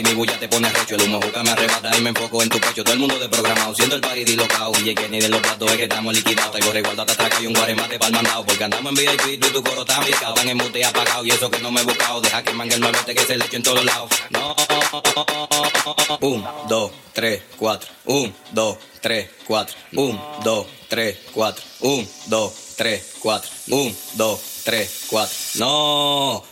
y mi bulla te pone recho. El humo juca me arrebata y me enfoco en tu pecho. Todo el mundo desprogramado, siendo el party dislocado. Y que ni de los platos es que estamos liquidados. Tengo resguarda, te atraca y un guaremate el mandado. Porque andamos en vida y tú y tu coro está picado. Van en mute apagado y eso que no me he buscado. Deja que mangue el malvete que se le eche en todos lados. No. Un, dos, tres, cuatro. Un, dos, tres, cuatro. Un, dos, tres, cuatro. Un, dos, tres, cuatro. Un, dos, tres, cuatro. No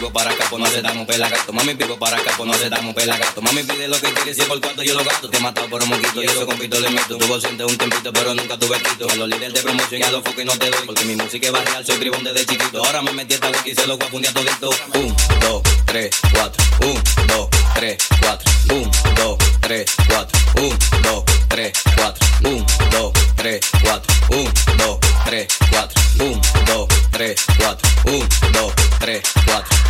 4. exclusivo para acá, pues no se damos pelagato. Mami, pico para acá, pues no se damos pelagato. Mami, pide lo que quieres y por cuánto yo lo gasto. Te he matado por un moquito y eso compito le meto. Tuvo siente un tempito, pero nunca tuve quito. A los líderes de promoción y a los focos no te doy. Porque mi música es barrial, soy tribún desde chiquito. Ahora me metí esta y se lo voy a fundir todito. 1, 2, 3, 4. 1, 2, 3, 4. 1, 2, 3, 4. 1, 2, 3, 4. 1, 2, 3, 4. 1, 2, 3, 4. 1, 2, 3, 4. 1, 2, 3, 4.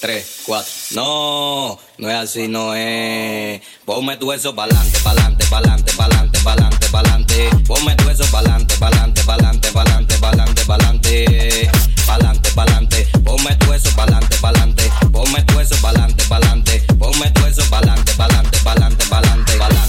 3, 4. No, no es así, no es. Ponme tu eso pa'lante, pa'lante, pa'lante, pa'lante, pa'lante, pa'lante. Ponme tu eso pa'lante, pa'lante, pa'lante, pa'lante, pa'lante, pa'lante. Pa'lante, pa'lante. Ponme tu eso pa'lante, pa'lante. Ponme tu eso pa'lante, pa'lante. Ponme tu eso pa'lante, pa'lante, pa'lante, pa'lante, pa'lante,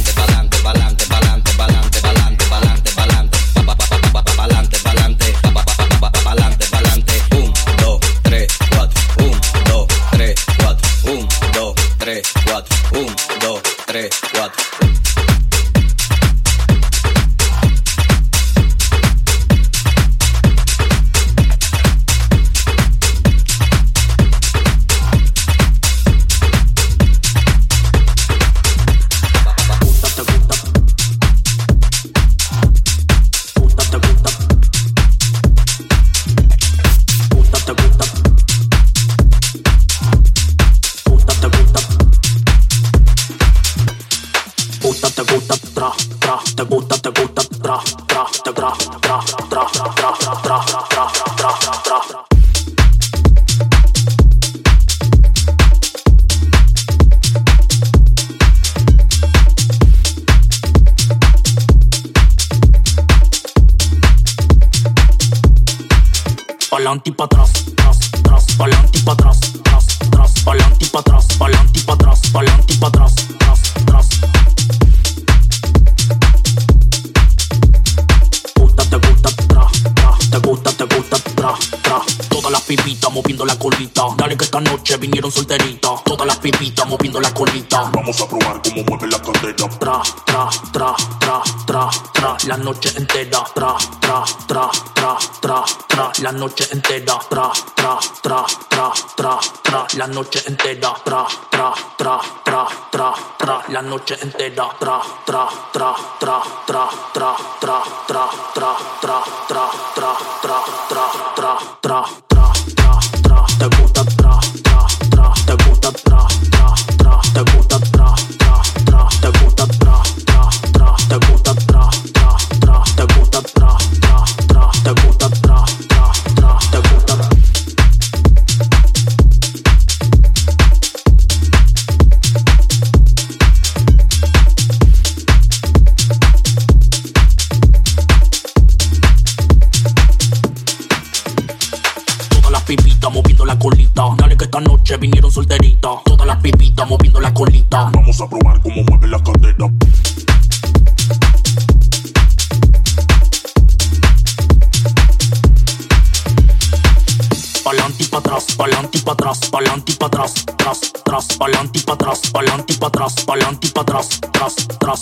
doctor. Pa'lante y pa' atrás, tras, tras, pa'lante y pa' atrás, pa'lante y pa' atrás, pa'lante y pa' atrás, tras, tras.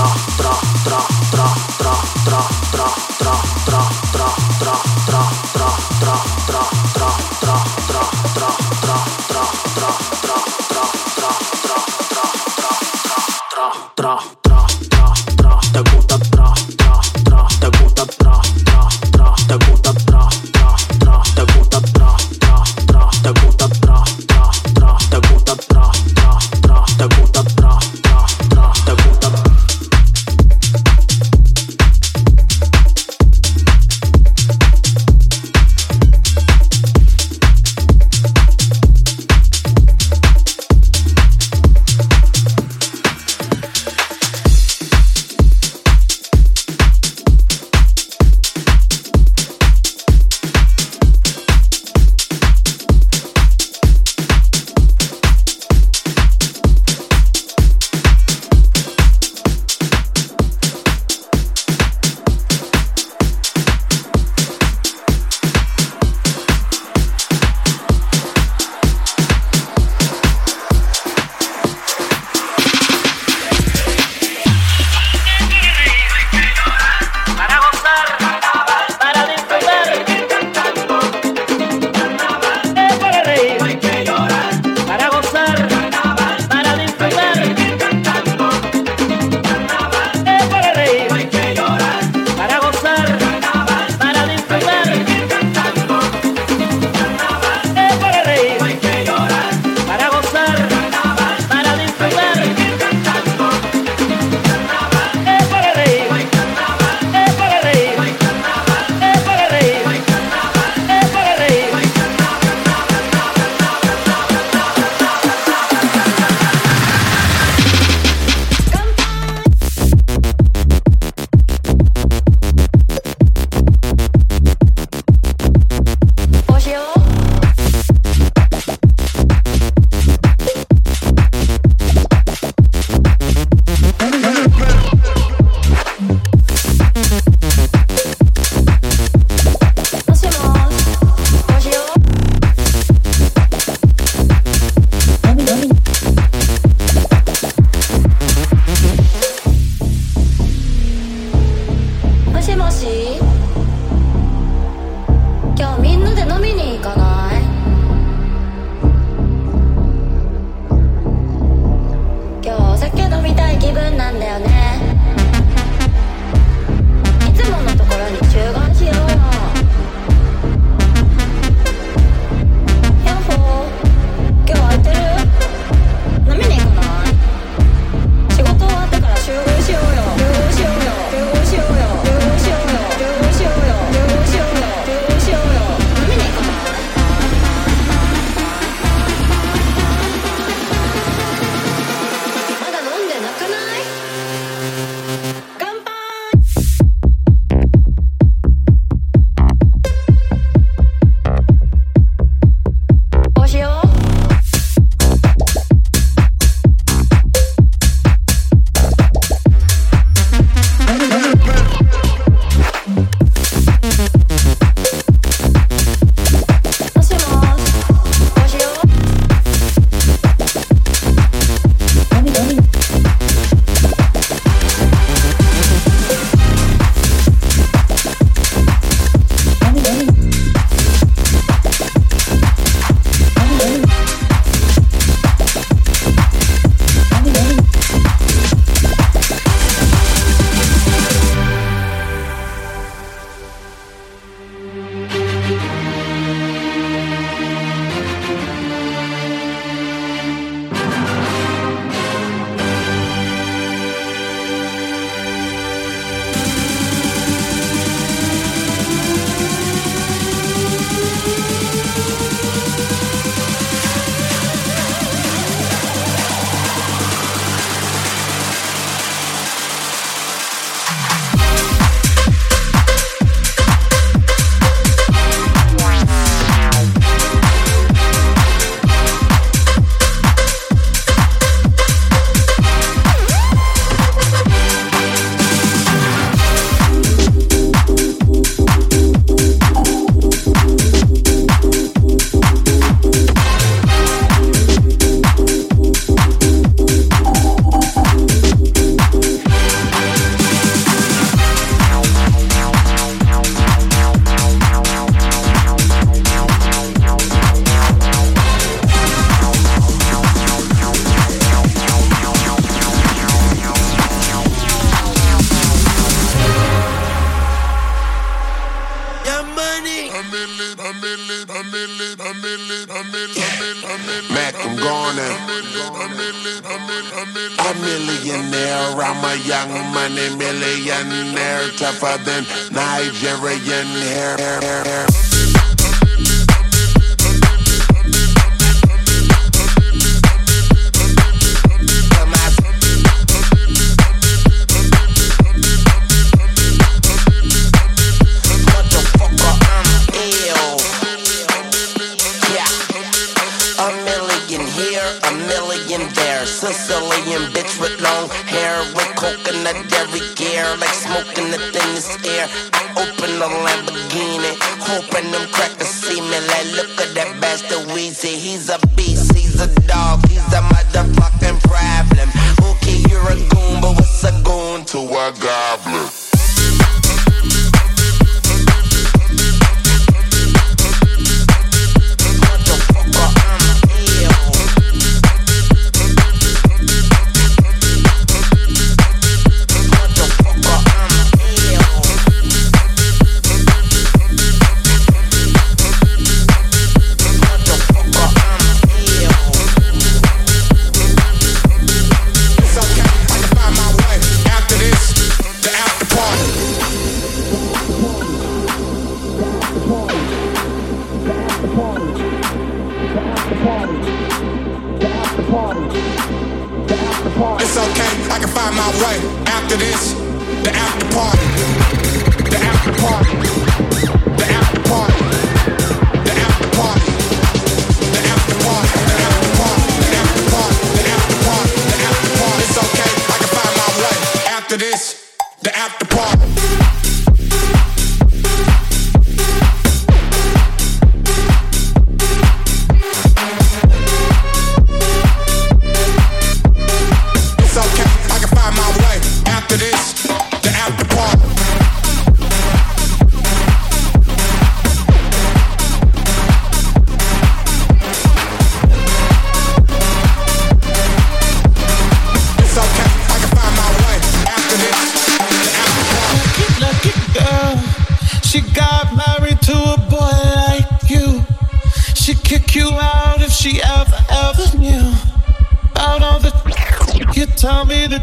tra, tra, tra, tra, tra, tra, tra, for the Nigerian hair. hair, hair.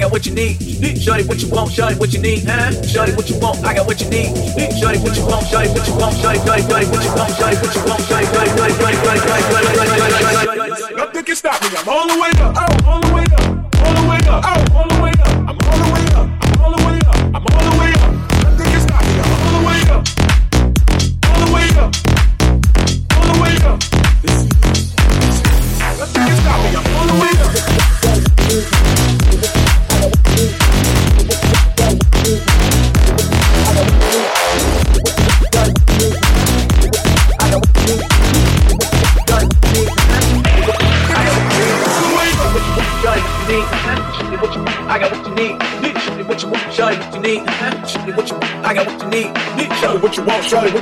Got what you need. Shorty, what you want, shorty, what you need, huh? Shorty, what you want, I got what you need. Shorty, what you want, shorty, what you want, shorty, shorty, shorty, what you want, shorty, what you want, shorty, shorty, shorty, shorty, shorty, shorty, shorty, shorty, Nothing can stop me. I'm all the way up. Oh, all the way up. All the way up. Oh,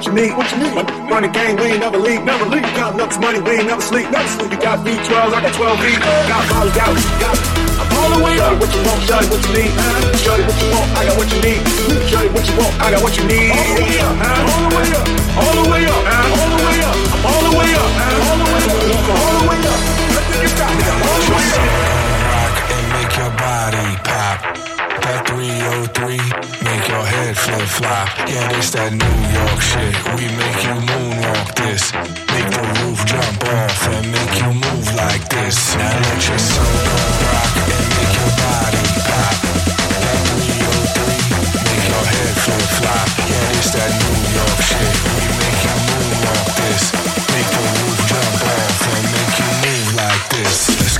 you need, what you need. Run the game, we ain't never leave, never leave. Counting up this money, we ain't never sleep, never sleep. You got V12, I got 12 V. Got bottles, got got I'm all the way up. What you want, shorty, what you need, huh? Shorty, what you want, I got what you need. Shorty, what you want, I got what you need. All the way up. All the way up, all the way up, huh? All the way up. All the way up, huh? All the way up, all the way up. Nothing can stop me. I'm all the way up. rock and make your body pop. That 303, make your head flip flop. Yeah, this that New York shit. We make you moonwalk this. Make the roof jump off and make you move like this. Now let your soul go rock and make your body pop. That 303, make your head flip flop. Yeah, this that New York shit. We make you moonwalk this. Make the roof jump off and make you move like this.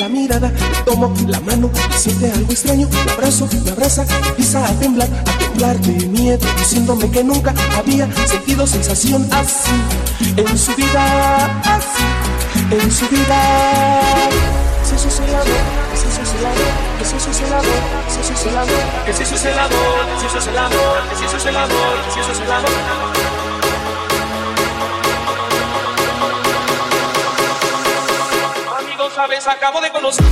La mirada. Le tomo la mano siente algo extraño. Me abrazo, me abraza, empieza a temblar, a temblar de miedo, diciéndome que nunca había sentido sensación así en su vida, así en su vida. Si eso es el amor, si eso es el amor, si eso es el amor, si eso es el amor, si eso es el amor, si eso es el amor, si eso es el eso es el amor. Sabes, acabo de conocer.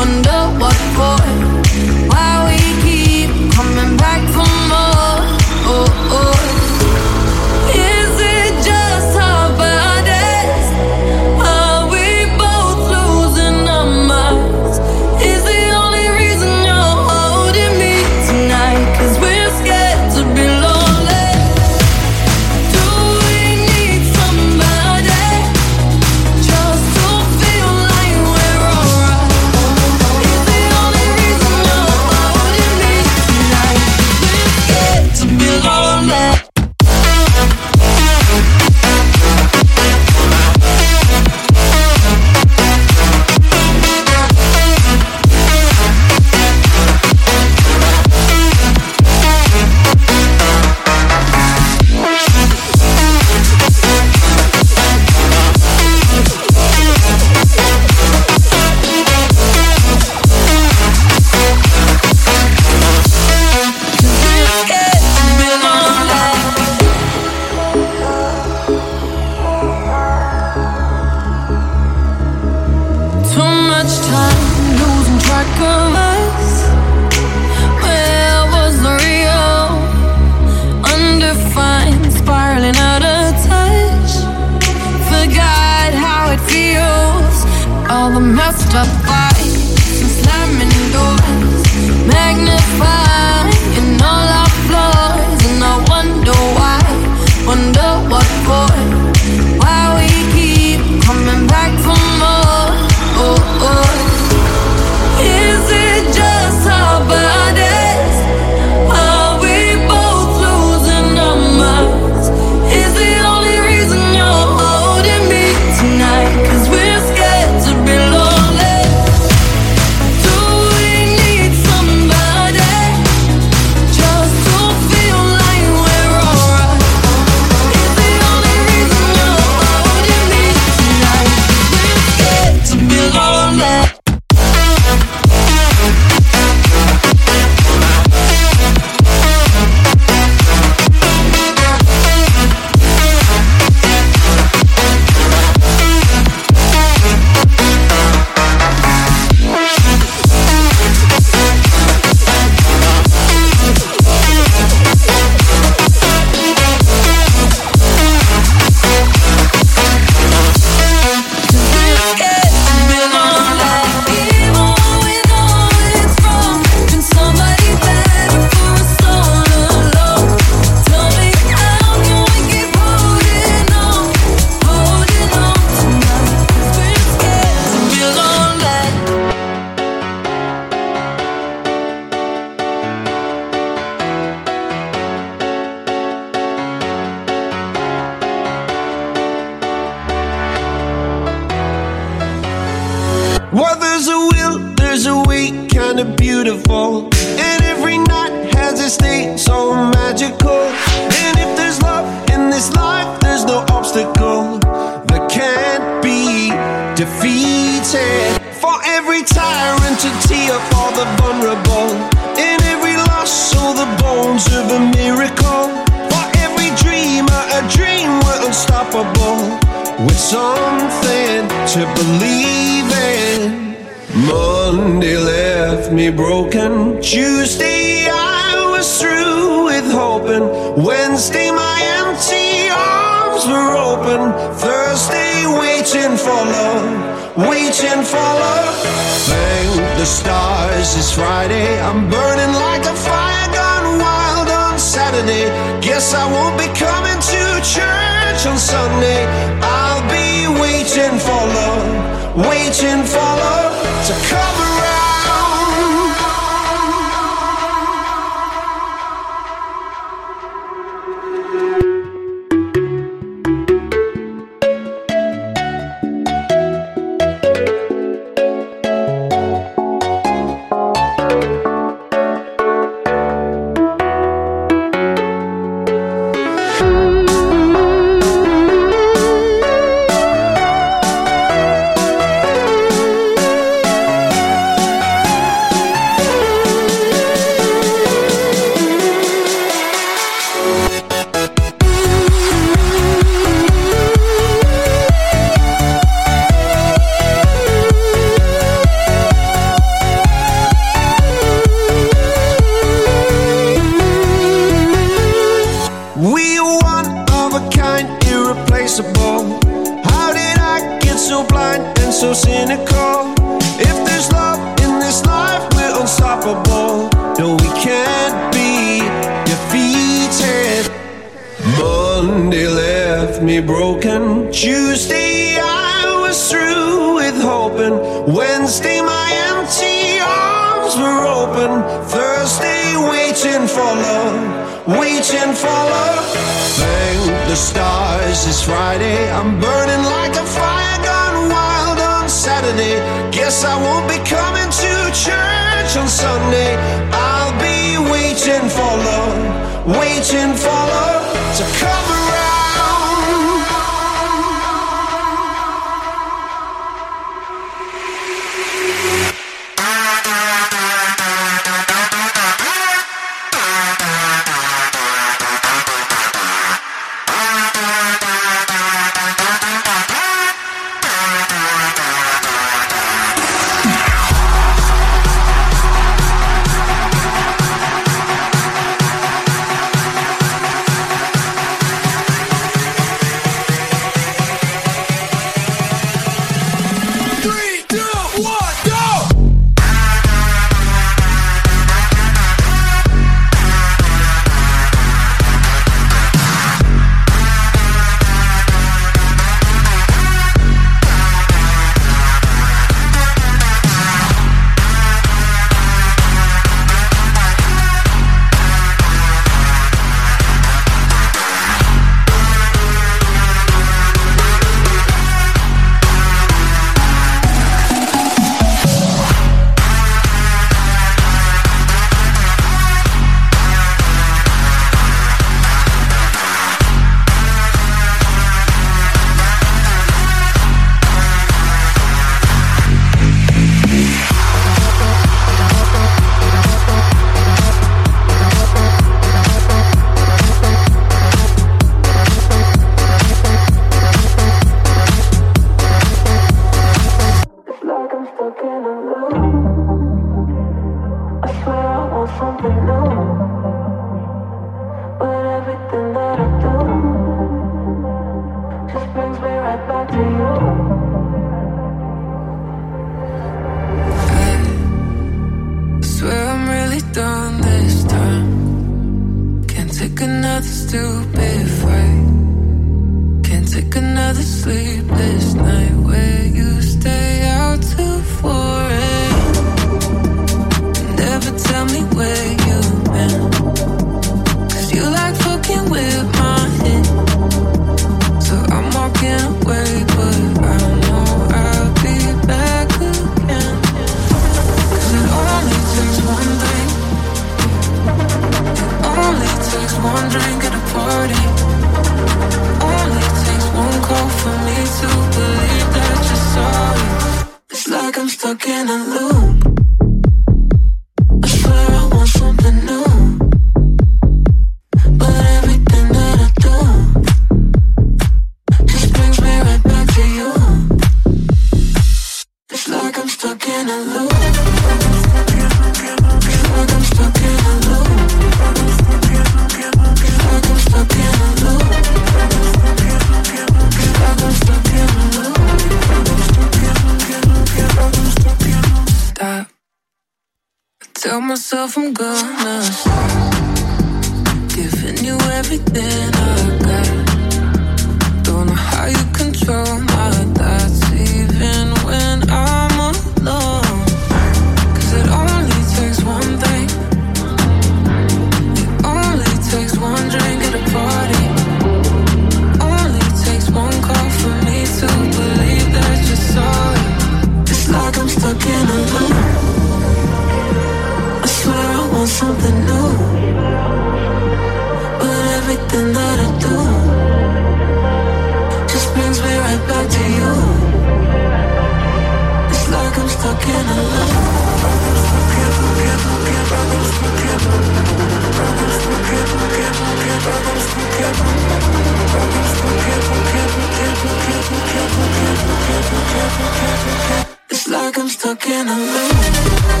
Like I'm stuck in a loop.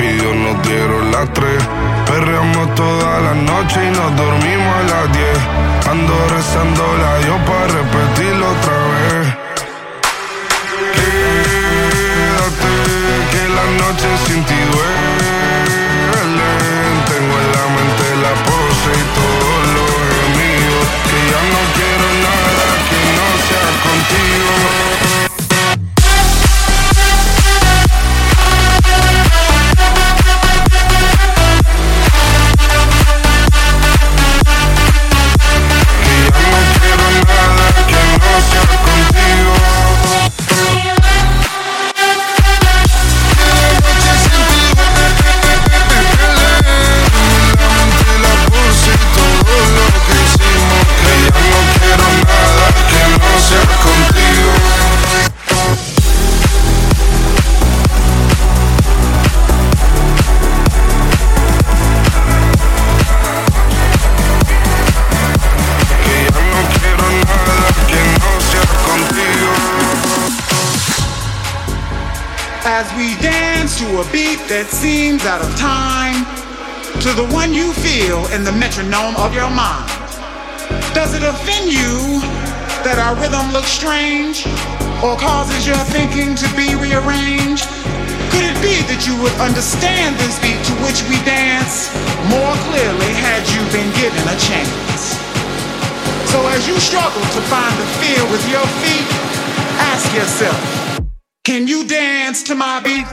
pidió, nos dieron las tres. Perreamos toda la noche y nos dormimos a las 10. Ando rezando la yo para repetir in the metronome of your mind. Does it offend you that our rhythm looks strange or causes your thinking to be rearranged? Could it be that you would understand this beat to which we dance more clearly had you been given a chance? So as you struggle to find the feel with your feet, ask yourself, can you dance to my beat?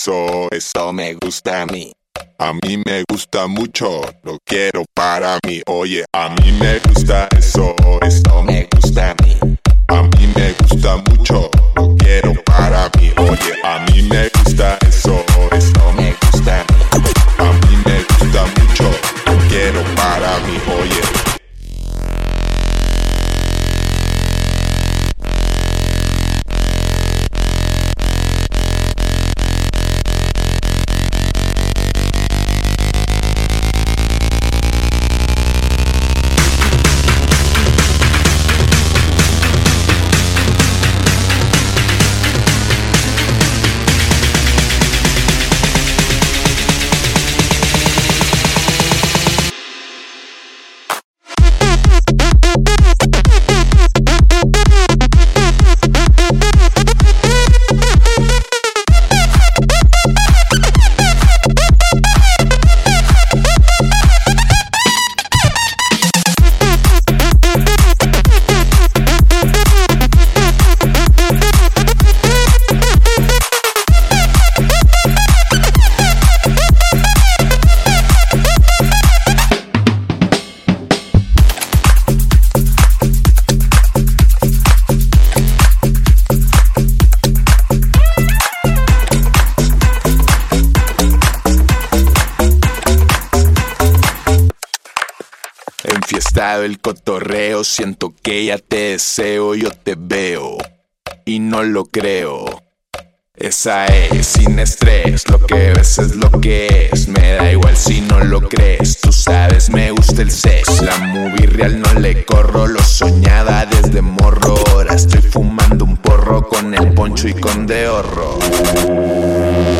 Eso, eso me gusta a mí. A mí me gusta mucho, lo quiero para mí. Oye, a mí me gusta eso, eso me gusta a mí. A mí me gusta mucho, El cotorreo, siento que ya te deseo, yo te veo y no lo creo. Esa es, sin estrés, lo que ves es lo que es. Me da igual si no lo crees, tú sabes, me gusta el sex. La movie real no le corro, lo soñaba desde morro. Ahora estoy fumando un porro con el poncho y con dehorro. MC,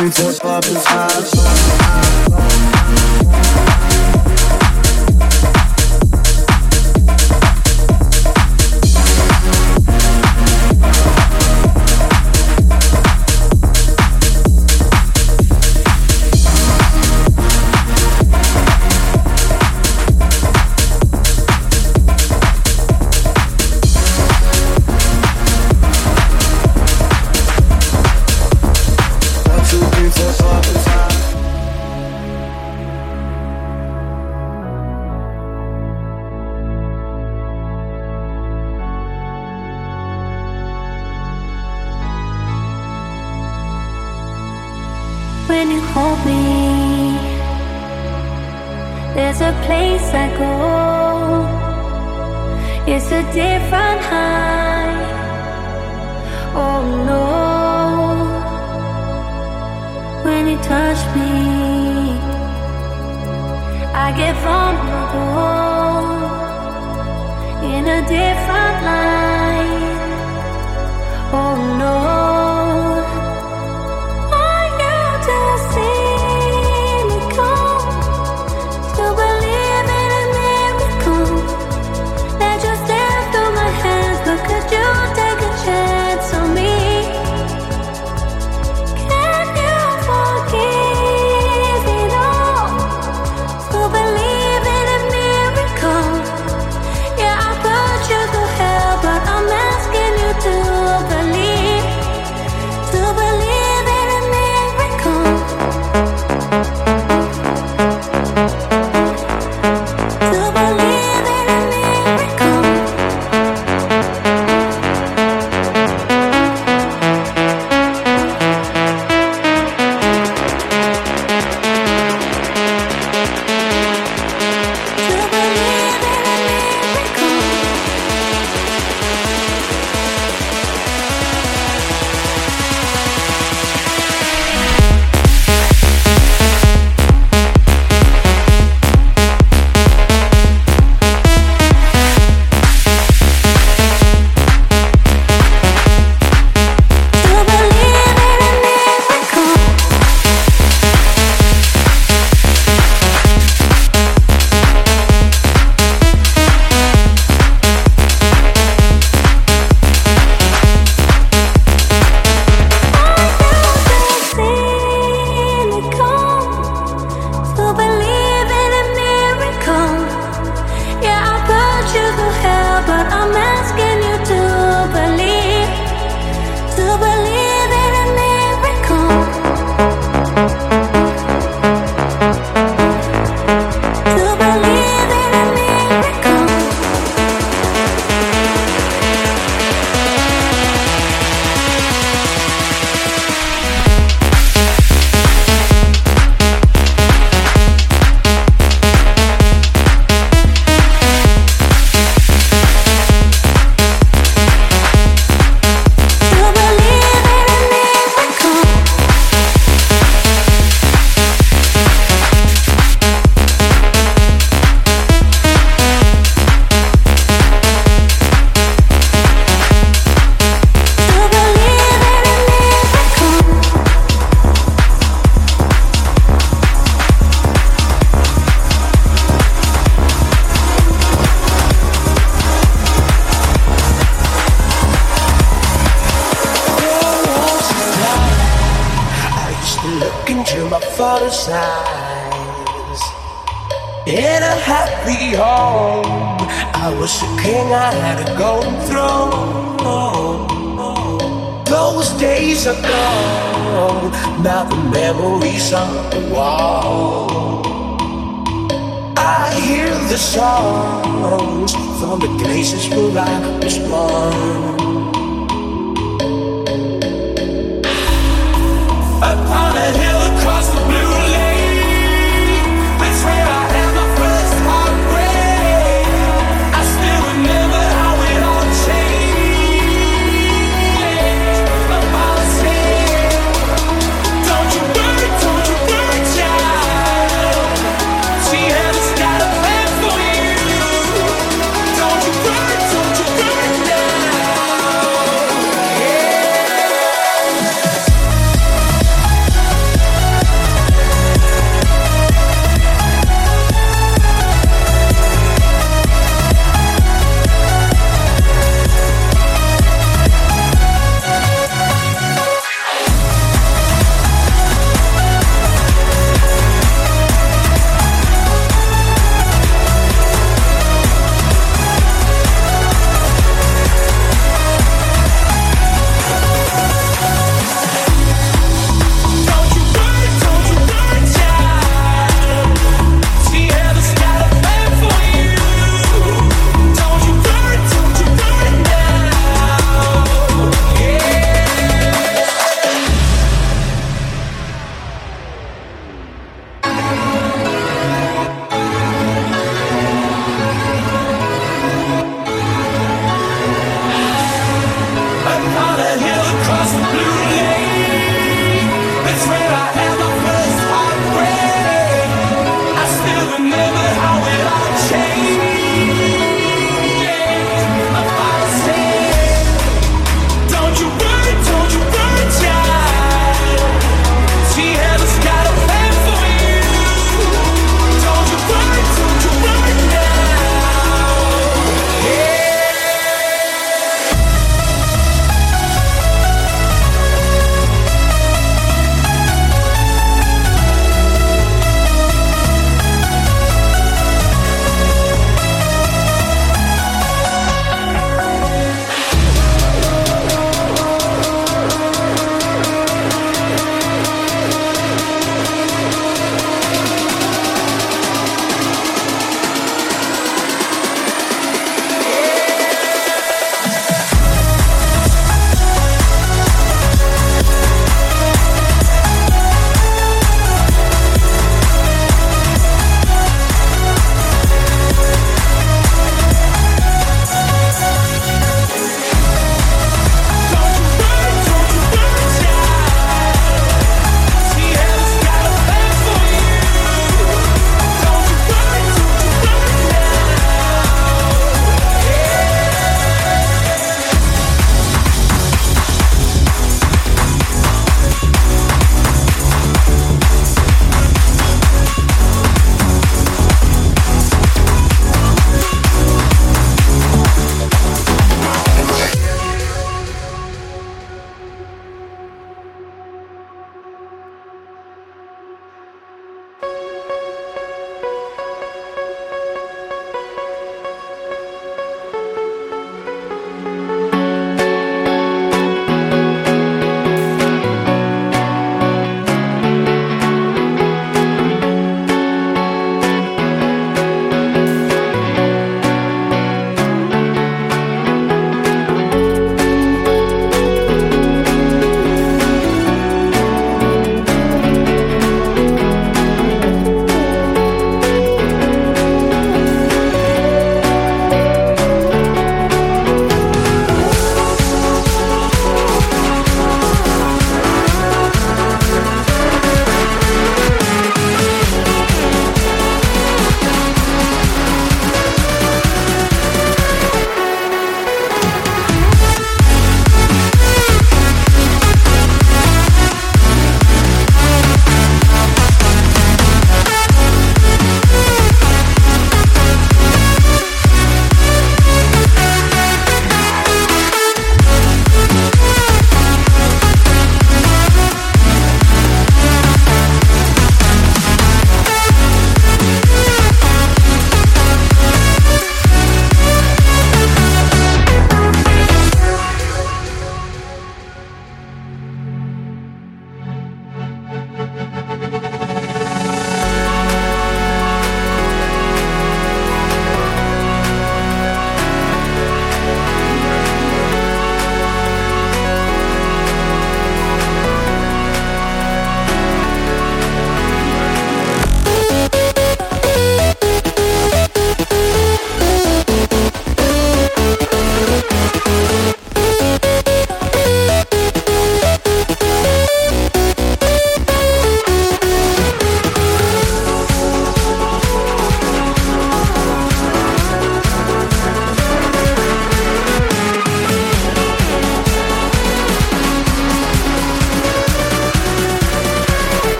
We just poppin' high.